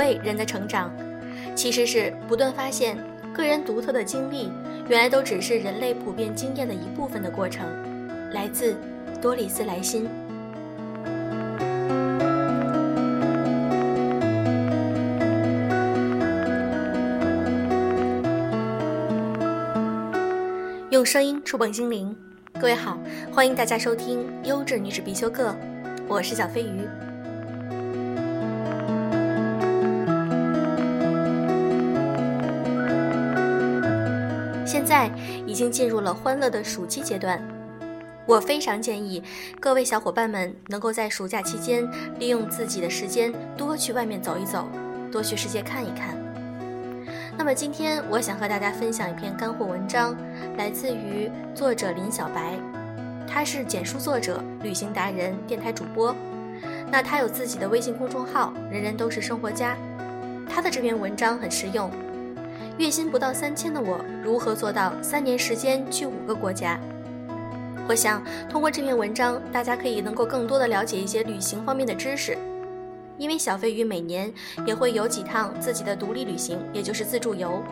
所谓人的成长，其实是不断发现个人独特的经历，原来都只是人类普遍经验的一部分的过程。来自多里斯莱辛。用声音触碰心灵，各位好，欢迎大家收听《优质女子必修课》，我是小飞鱼。在已经进入了欢乐的暑期阶段，我非常建议各位小伙伴们能够在暑假期间利用自己的时间多去外面走一走，多去世界看一看。那么今天我想和大家分享一篇干货文章，来自于作者林小白，他是简书作者、旅行达人、电台主播。那他有自己的微信公众号“人人都是生活家”。他的这篇文章很实用，月薪不到三千的我如何做到三年时间去五个国家？我想通过这篇文章，大家可以能够更多的了解一些旅行方面的知识。因为小飞鱼每年也会有几趟自己的独立旅行，也就是自助游。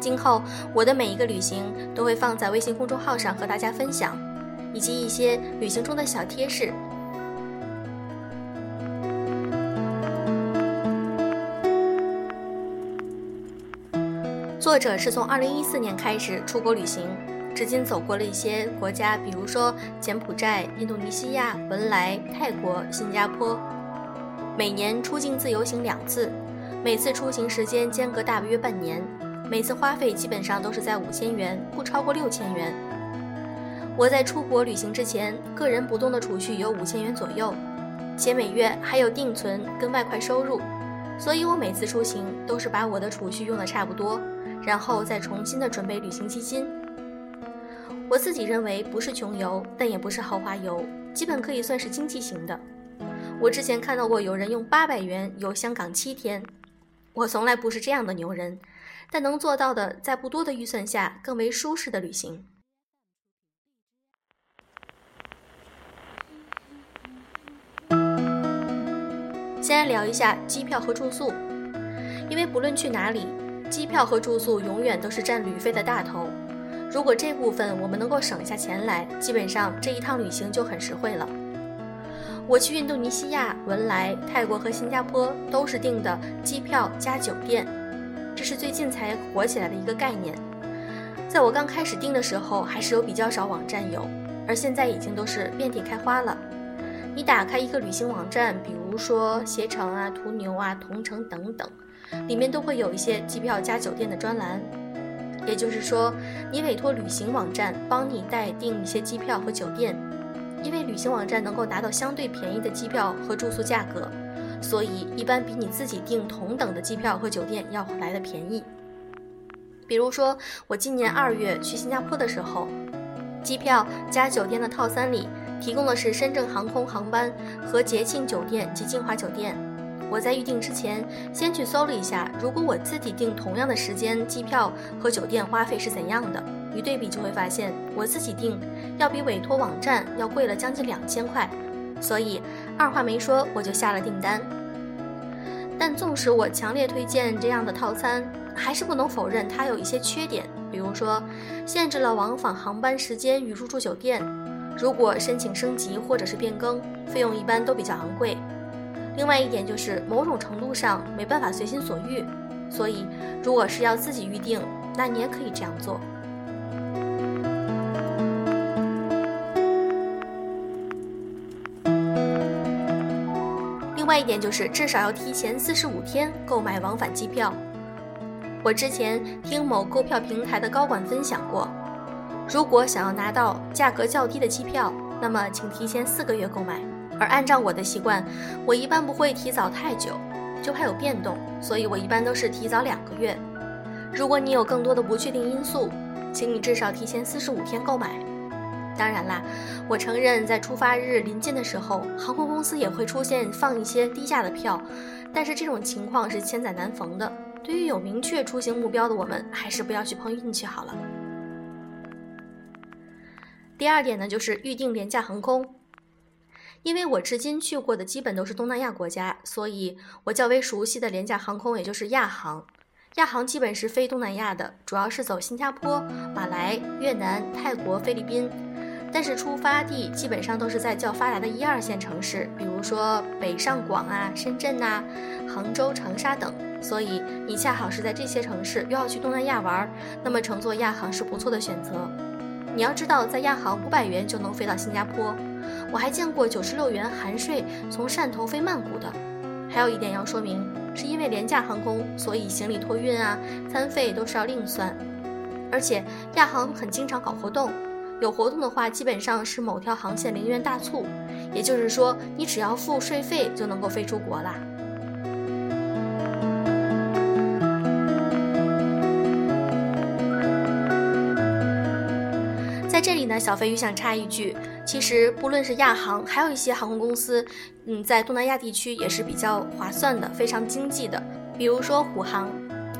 今后我的每一个旅行都会放在微信公众号上和大家分享，以及一些旅行中的小贴士。作者是从2014年开始出国旅行，至今走过了一些国家，比如说柬埔寨、印度尼西亚、文莱、泰国、新加坡。每年出境自由行两次，每次出行时间间隔大约半年，每次花费基本上都是在五千元，不超过六千元。我在出国旅行之前，个人不动的储蓄有五千元左右，且每月还有定存跟外快收入，所以我每次出行都是把我的储蓄用的差不多，然后再重新的准备旅行基金。我自己认为不是穷游，但也不是豪华游，基本可以算是经济型的。我之前看到过有人用八百元游香港七天，我从来不是这样的牛人，但能做到的，在不多的预算下更为舒适的旅行。先来聊一下机票和住宿，因为不论去哪里，机票和住宿永远都是占旅费的大头。如果这部分我们能够省下钱来，基本上这一趟旅行就很实惠了。我去印度尼西亚、文莱、泰国和新加坡都是订的机票加酒店，这是最近才火起来的一个概念。在我刚开始订的时候，还是有比较少网站有，而现在已经都是遍地开花了。你打开一个旅行网站，比如说携程啊、途牛啊、同城等等，里面都会有一些机票加酒店的专栏。也就是说，你委托旅行网站帮你代订一些机票和酒店。因为旅行网站能够达到相对便宜的机票和住宿价格，所以一般比你自己订同等的机票和酒店要来的便宜。比如说，我今年二月去新加坡的时候，机票加酒店的套餐里提供的是深圳航空航班和捷庆酒店及金华酒店。我在预订之前先去搜了一下，如果我自己订同样的时间，机票和酒店花费是怎样的。一对比就会发现，我自己订要比委托网站要贵了将近两千块，所以二话没说我就下了订单。但纵使我强烈推荐这样的套餐，还是不能否认它有一些缺点，比如说限制了往返航班时间与入住酒店，如果申请升级或者是变更，费用一般都比较昂贵。另外一点就是某种程度上没办法随心所欲，所以如果是要自己预定，那你也可以这样做。另外一点就是，至少要提前四十五天购买往返机票。我之前听某购票平台的高管分享过，如果想要拿到价格较低的机票，那么请提前四个月购买。而按照我的习惯，我一般不会提早太久，就怕有变动，所以我一般都是提早两个月。如果你有更多的不确定因素，请你至少提前四十五天购买。当然啦，我承认在出发日临近的时候，航空公司也会出现放一些低价的票，但是这种情况是千载难逢的。对于有明确出行目标的我们，还是不要去碰运气好了。第二点呢，就是预订廉价航空。因为我至今去过的基本都是东南亚国家，所以我较为熟悉的廉价航空也就是亚航。亚航基本是飞东南亚的，主要是走新加坡、马来、越南、泰国、菲律宾，但是出发地基本上都是在较发达的一二线城市，比如说北上广啊、深圳呐、杭州、长沙等。所以你恰好是在这些城市，又要去东南亚玩，那么乘坐亚航是不错的选择。你要知道，在亚航五百元就能飞到新加坡，我还见过九十六元含税从汕头飞曼谷的。还有一点要说明，是因为廉价航空，所以行李托运啊、餐费都是要另算。而且亚航很经常搞活动，有活动的话，基本上是某条航线零元大促，也就是说，你只要付税费就能够飞出国啦。小飞鱼想插一句，其实不论是亚航，还有一些航空公司，嗯，在东南亚地区也是比较划算的，非常经济的。比如说虎航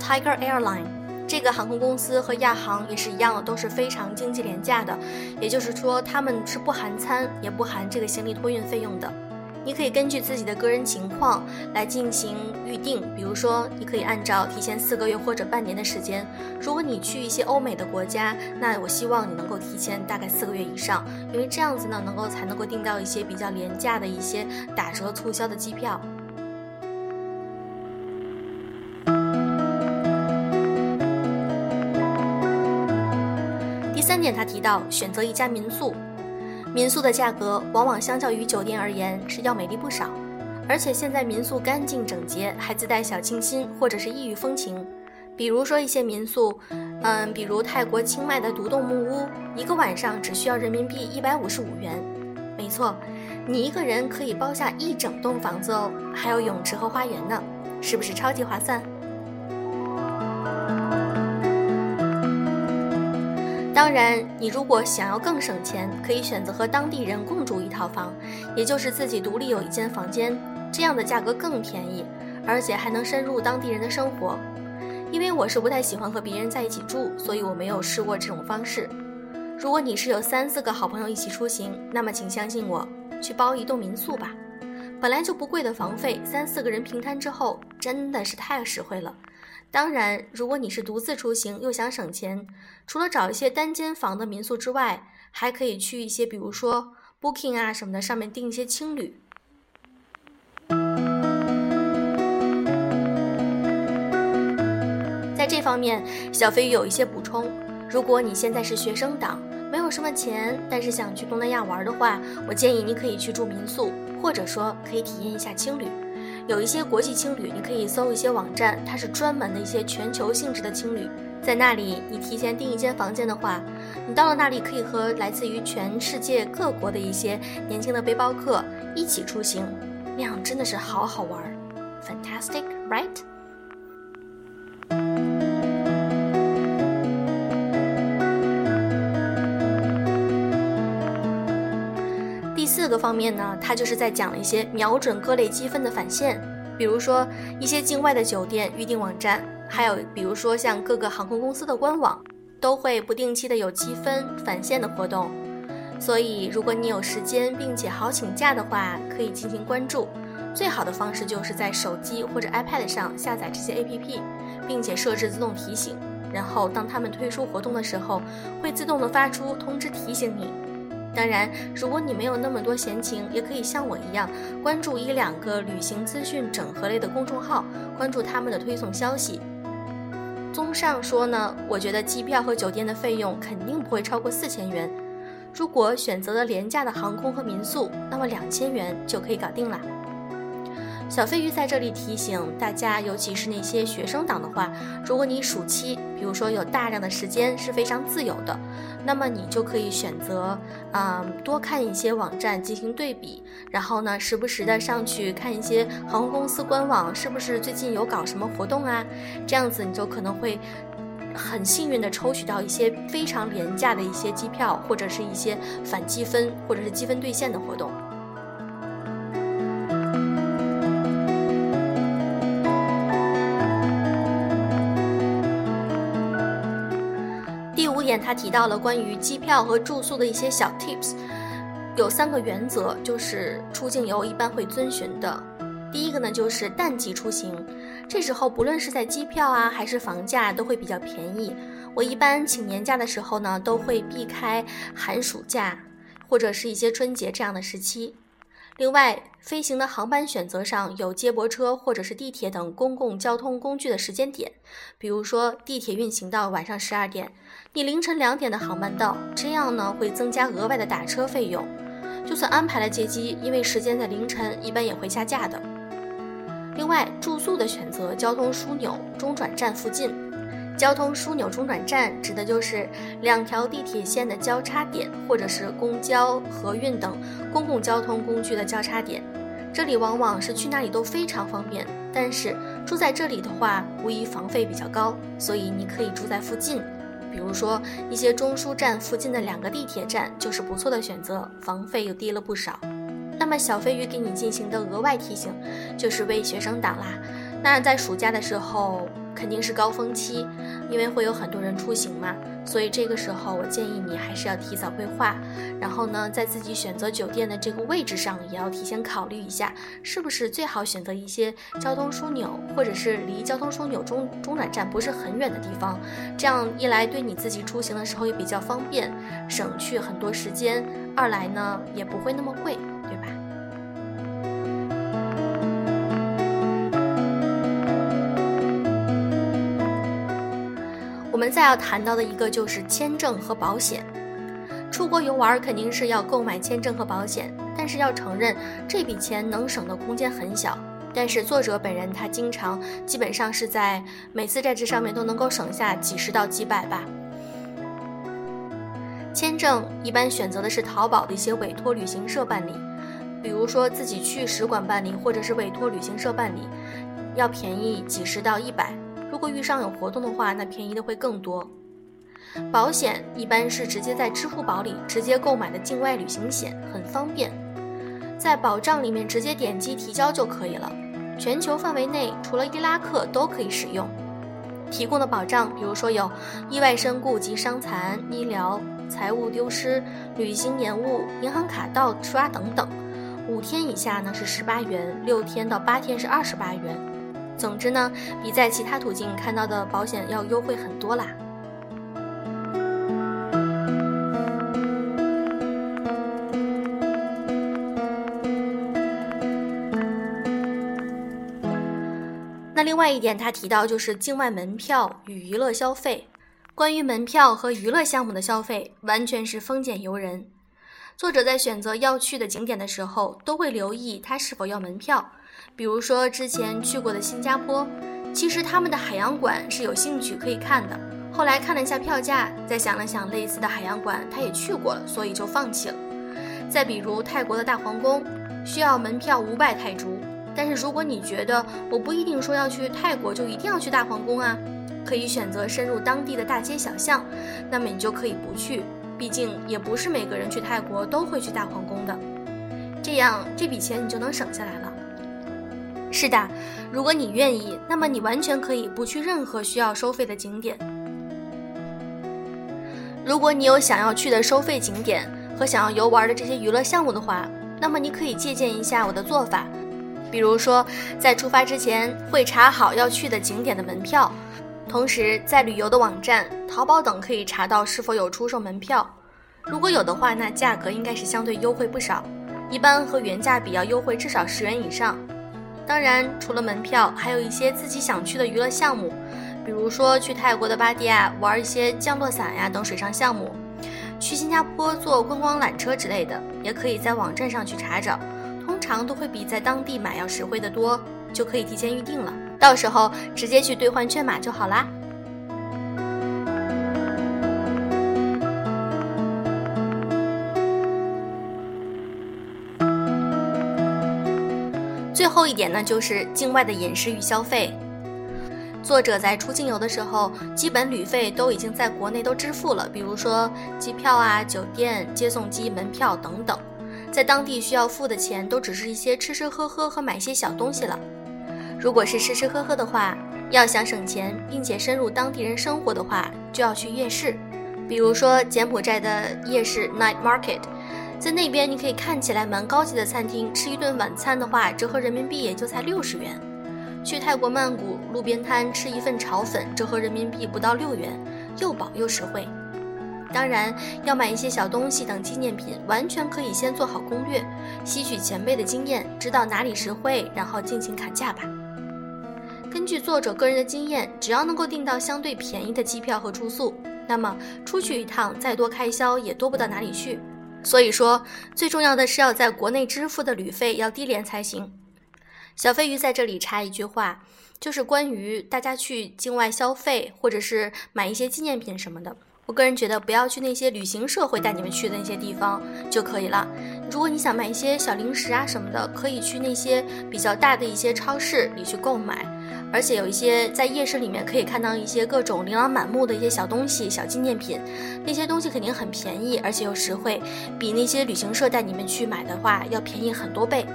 （Tiger Airline） 这个航空公司和亚航也是一样的，都是非常经济廉价的。也就是说，他们是不含餐，也不含这个行李托运费用的。你可以根据自己的个人情况来进行预定，比如说，你可以按照提前四个月或者半年的时间。如果你去一些欧美的国家，那我希望你能够提前大概四个月以上，因为这样子呢，能够才能够订到一些比较廉价的一些打折促销的机票。第三点，他提到选择一家民宿。民宿的价格往往相较于酒店而言是要美丽不少，而且现在民宿干净整洁，还自带小清新或者是异域风情。比如说一些民宿，嗯，比如泰国清迈的独栋木屋，一个晚上只需要人民币一百五十五元。没错，你一个人可以包下一整栋房子哦，还有泳池和花园呢，是不是超级划算？当然，你如果想要更省钱，可以选择和当地人共住一套房，也就是自己独立有一间房间，这样的价格更便宜，而且还能深入当地人的生活。因为我是不太喜欢和别人在一起住，所以我没有试过这种方式。如果你是有三四个好朋友一起出行，那么请相信我，去包一栋民宿吧。本来就不贵的房费，三四个人平摊之后，真的是太实惠了。当然，如果你是独自出行又想省钱，除了找一些单间房的民宿之外，还可以去一些，比如说 Booking 啊什么的上面订一些青旅。在这方面，小飞鱼有一些补充：如果你现在是学生党，没有什么钱，但是想去东南亚玩的话，我建议你可以去住民宿，或者说可以体验一下青旅。有一些国际青旅，你可以搜一些网站，它是专门的一些全球性质的青旅。在那里，你提前订一间房间的话，你到了那里可以和来自于全世界各国的一些年轻的背包客一起出行，那样真的是好好玩，fantastic, right？这个方面呢，它就是在讲一些瞄准各类积分的返现，比如说一些境外的酒店预订网站，还有比如说像各个航空公司的官网，都会不定期的有积分返现的活动。所以，如果你有时间并且好请假的话，可以进行关注。最好的方式就是在手机或者 iPad 上下载这些 APP，并且设置自动提醒，然后当他们推出活动的时候，会自动的发出通知提醒你。当然，如果你没有那么多闲情，也可以像我一样关注一两个旅行资讯整合类的公众号，关注他们的推送消息。综上说呢，我觉得机票和酒店的费用肯定不会超过四千元。如果选择了廉价的航空和民宿，那么两千元就可以搞定了。小飞鱼在这里提醒大家，尤其是那些学生党的话，如果你暑期，比如说有大量的时间是非常自由的，那么你就可以选择，嗯，多看一些网站进行对比，然后呢，时不时的上去看一些航空公司官网，是不是最近有搞什么活动啊？这样子你就可能会很幸运的抽取到一些非常廉价的一些机票，或者是一些返积分，或者是积分兑现的活动。他提到了关于机票和住宿的一些小 tips，有三个原则，就是出境游一般会遵循的。第一个呢，就是淡季出行，这时候不论是在机票啊还是房价都会比较便宜。我一般请年假的时候呢，都会避开寒暑假或者是一些春节这样的时期。另外，飞行的航班选择上有接驳车或者是地铁等公共交通工具的时间点，比如说地铁运行到晚上十二点，你凌晨两点的航班到，这样呢会增加额外的打车费用。就算安排了接机，因为时间在凌晨，一般也会下架的。另外，住宿的选择，交通枢纽中转站附近。交通枢纽中转站指的就是两条地铁线的交叉点，或者是公交、河运等公共交通工具的交叉点。这里往往是去哪里都非常方便。但是住在这里的话，无疑房费比较高，所以你可以住在附近，比如说一些中枢站附近的两个地铁站就是不错的选择，房费又低了不少。那么小飞鱼给你进行的额外提醒，就是为学生党啦。那在暑假的时候。肯定是高峰期，因为会有很多人出行嘛，所以这个时候我建议你还是要提早规划。然后呢，在自己选择酒店的这个位置上，也要提前考虑一下，是不是最好选择一些交通枢纽，或者是离交通枢纽中中转站不是很远的地方。这样一来，对你自己出行的时候也比较方便，省去很多时间；二来呢，也不会那么贵。我们再要谈到的一个就是签证和保险。出国游玩肯定是要购买签证和保险，但是要承认这笔钱能省的空间很小。但是作者本人他经常基本上是在每次在这上面都能够省下几十到几百吧。签证一般选择的是淘宝的一些委托旅行社办理，比如说自己去使馆办理或者是委托旅行社办理，要便宜几十到一百。如果遇上有活动的话，那便宜的会更多。保险一般是直接在支付宝里直接购买的境外旅行险，很方便，在保障里面直接点击提交就可以了。全球范围内除了伊拉克都可以使用。提供的保障，比如说有意外身故及伤残、医疗、财物丢失、旅行延误、银行卡盗刷等等。五天以下呢是十八元，六天到八天是二十八元。总之呢，比在其他途径看到的保险要优惠很多啦。那另外一点，他提到就是境外门票与娱乐消费。关于门票和娱乐项目的消费，完全是丰俭由人。作者在选择要去的景点的时候，都会留意他是否要门票。比如说之前去过的新加坡，其实他们的海洋馆是有兴趣可以看的。后来看了一下票价，再想了想，类似的海洋馆他也去过了，所以就放弃了。再比如泰国的大皇宫，需要门票五百泰铢。但是如果你觉得我不一定说要去泰国就一定要去大皇宫啊，可以选择深入当地的大街小巷，那么你就可以不去，毕竟也不是每个人去泰国都会去大皇宫的。这样这笔钱你就能省下来了。是的，如果你愿意，那么你完全可以不去任何需要收费的景点。如果你有想要去的收费景点和想要游玩的这些娱乐项目的话，那么你可以借鉴一下我的做法，比如说在出发之前会查好要去的景点的门票，同时在旅游的网站、淘宝等可以查到是否有出售门票。如果有的话，那价格应该是相对优惠不少，一般和原价比要优惠至少十元以上。当然，除了门票，还有一些自己想去的娱乐项目，比如说去泰国的芭堤雅玩一些降落伞呀等水上项目，去新加坡坐观光缆车之类的，也可以在网站上去查找，通常都会比在当地买要实惠的多，就可以提前预定了，到时候直接去兑换券码就好啦。最后一点呢，就是境外的饮食与消费。作者在出境游的时候，基本旅费都已经在国内都支付了，比如说机票啊、酒店、接送机、门票等等，在当地需要付的钱都只是一些吃吃喝喝和买些小东西了。如果是吃吃喝喝的话，要想省钱并且深入当地人生活的话，就要去夜市，比如说柬埔寨的夜市 Night Market。在那边你可以看起来蛮高级的餐厅吃一顿晚餐的话，折合人民币也就才六十元。去泰国曼谷路边摊吃一份炒粉，折合人民币不到六元，又饱又实惠。当然，要买一些小东西等纪念品，完全可以先做好攻略，吸取前辈的经验，知道哪里实惠，然后尽情砍价吧。根据作者个人的经验，只要能够订到相对便宜的机票和住宿，那么出去一趟再多开销也多不到哪里去。所以说，最重要的是要在国内支付的旅费要低廉才行。小飞鱼在这里插一句话，就是关于大家去境外消费或者是买一些纪念品什么的。我个人觉得，不要去那些旅行社会带你们去的那些地方就可以了。如果你想买一些小零食啊什么的，可以去那些比较大的一些超市里去购买。而且有一些在夜市里面可以看到一些各种琳琅满目的一些小东西、小纪念品，那些东西肯定很便宜，而且又实惠，比那些旅行社带你们去买的话要便宜很多倍。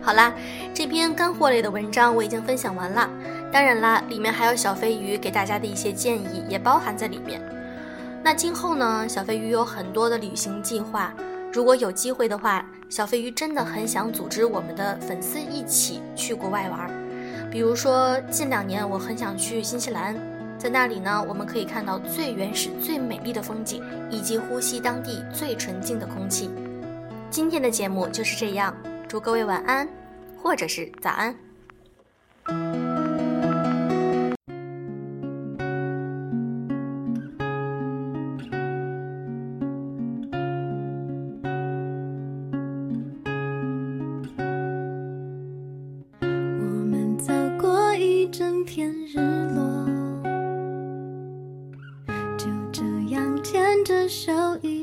好啦，这篇干货类的文章我已经分享完了。当然啦，里面还有小飞鱼给大家的一些建议也包含在里面。那今后呢，小飞鱼有很多的旅行计划。如果有机会的话，小飞鱼真的很想组织我们的粉丝一起去国外玩。比如说，近两年我很想去新西兰，在那里呢，我们可以看到最原始、最美丽的风景，以及呼吸当地最纯净的空气。今天的节目就是这样，祝各位晚安，或者是早安。天日落，就这样牵着手一。